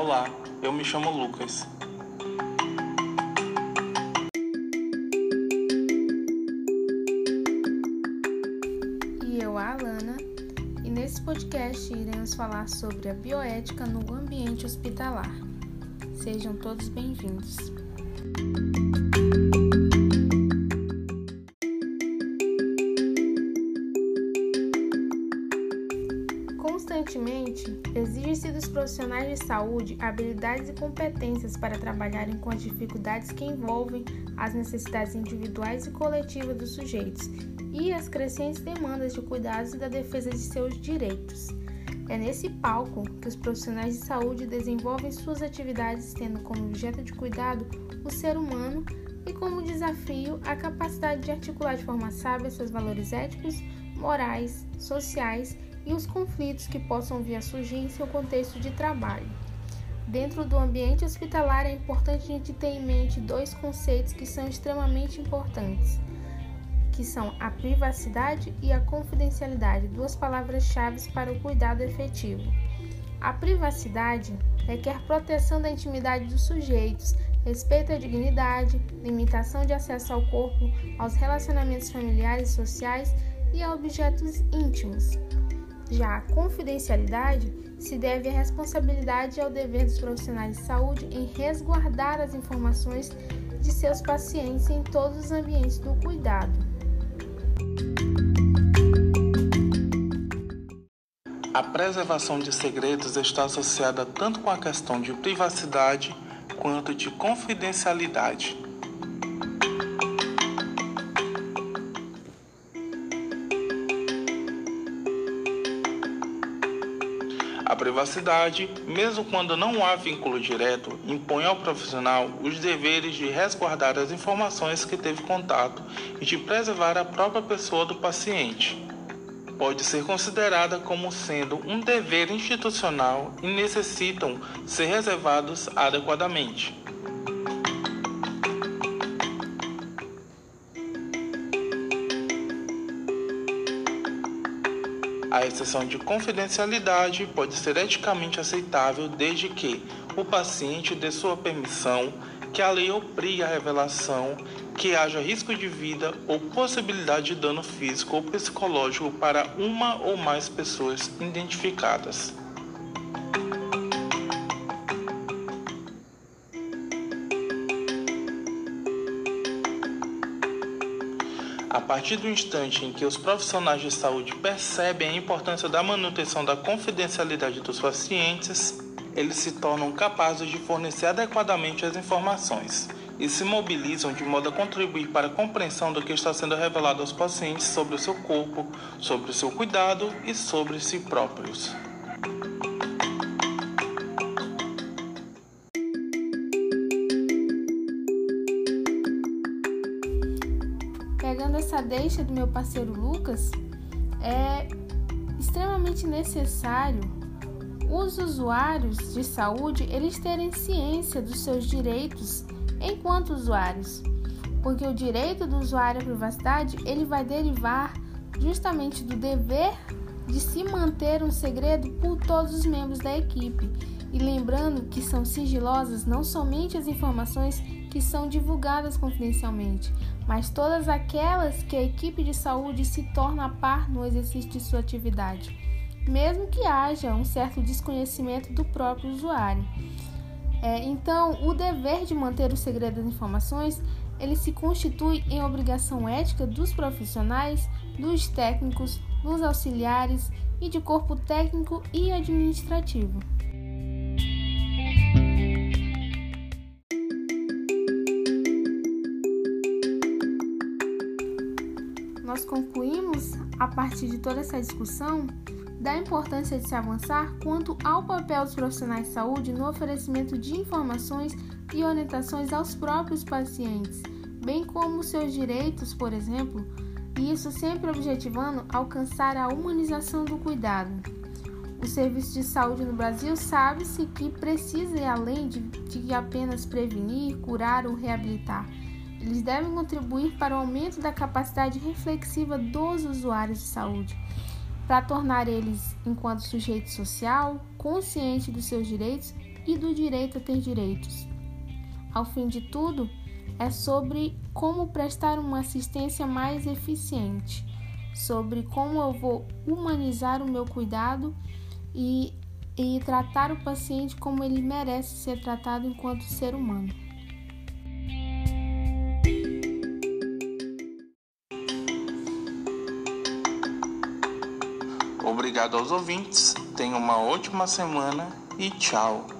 Olá, eu me chamo Lucas. E eu, a Alana, e nesse podcast iremos falar sobre a bioética no ambiente hospitalar. Sejam todos bem-vindos. Constantemente, exige-se dos profissionais de saúde habilidades e competências para trabalharem com as dificuldades que envolvem as necessidades individuais e coletivas dos sujeitos e as crescentes demandas de cuidados e da defesa de seus direitos. É nesse palco que os profissionais de saúde desenvolvem suas atividades, tendo como objeto de cuidado o ser humano e como desafio a capacidade de articular de forma sábia seus valores éticos, morais, sociais e os conflitos que possam vir a surgir em seu contexto de trabalho. Dentro do ambiente hospitalar é importante a gente ter em mente dois conceitos que são extremamente importantes que são a privacidade e a confidencialidade, duas palavras-chave para o cuidado efetivo. A privacidade requer proteção da intimidade dos sujeitos, respeito à dignidade, limitação de acesso ao corpo, aos relacionamentos familiares e sociais e a objetos íntimos. Já a confidencialidade se deve à responsabilidade e ao dever dos profissionais de saúde em resguardar as informações de seus pacientes em todos os ambientes do cuidado. A preservação de segredos está associada tanto com a questão de privacidade quanto de confidencialidade. Privacidade, mesmo quando não há vínculo direto, impõe ao profissional os deveres de resguardar as informações que teve contato e de preservar a própria pessoa do paciente pode ser considerada como sendo um dever institucional e necessitam ser reservados adequadamente. A exceção de confidencialidade pode ser eticamente aceitável desde que o paciente dê sua permissão, que a lei obrigue a revelação que haja risco de vida ou possibilidade de dano físico ou psicológico para uma ou mais pessoas identificadas. A partir do instante em que os profissionais de saúde percebem a importância da manutenção da confidencialidade dos pacientes, eles se tornam capazes de fornecer adequadamente as informações e se mobilizam de modo a contribuir para a compreensão do que está sendo revelado aos pacientes sobre o seu corpo, sobre o seu cuidado e sobre si próprios. Pegando essa deixa do meu parceiro Lucas, é extremamente necessário os usuários de saúde eles terem ciência dos seus direitos enquanto usuários, porque o direito do usuário à privacidade ele vai derivar justamente do dever de se manter um segredo por todos os membros da equipe. E lembrando que são sigilosas não somente as informações que são divulgadas confidencialmente, mas todas aquelas que a equipe de saúde se torna a par no exercício de sua atividade, mesmo que haja um certo desconhecimento do próprio usuário. É, então, o dever de manter o segredo das informações ele se constitui em obrigação ética dos profissionais, dos técnicos, dos auxiliares e de corpo técnico e administrativo. Nós concluímos, a partir de toda essa discussão, da importância de se avançar quanto ao papel dos profissionais de saúde no oferecimento de informações e orientações aos próprios pacientes, bem como seus direitos, por exemplo, e isso sempre objetivando alcançar a humanização do cuidado. O serviço de saúde no Brasil sabe-se que precisa ir além de, de apenas prevenir, curar ou reabilitar. Eles devem contribuir para o aumento da capacidade reflexiva dos usuários de saúde para tornar eles, enquanto sujeito social, consciente dos seus direitos e do direito a ter direitos. Ao fim de tudo, é sobre como prestar uma assistência mais eficiente, sobre como eu vou humanizar o meu cuidado e, e tratar o paciente como ele merece ser tratado enquanto ser humano. Obrigado aos ouvintes, tenham uma ótima semana e tchau!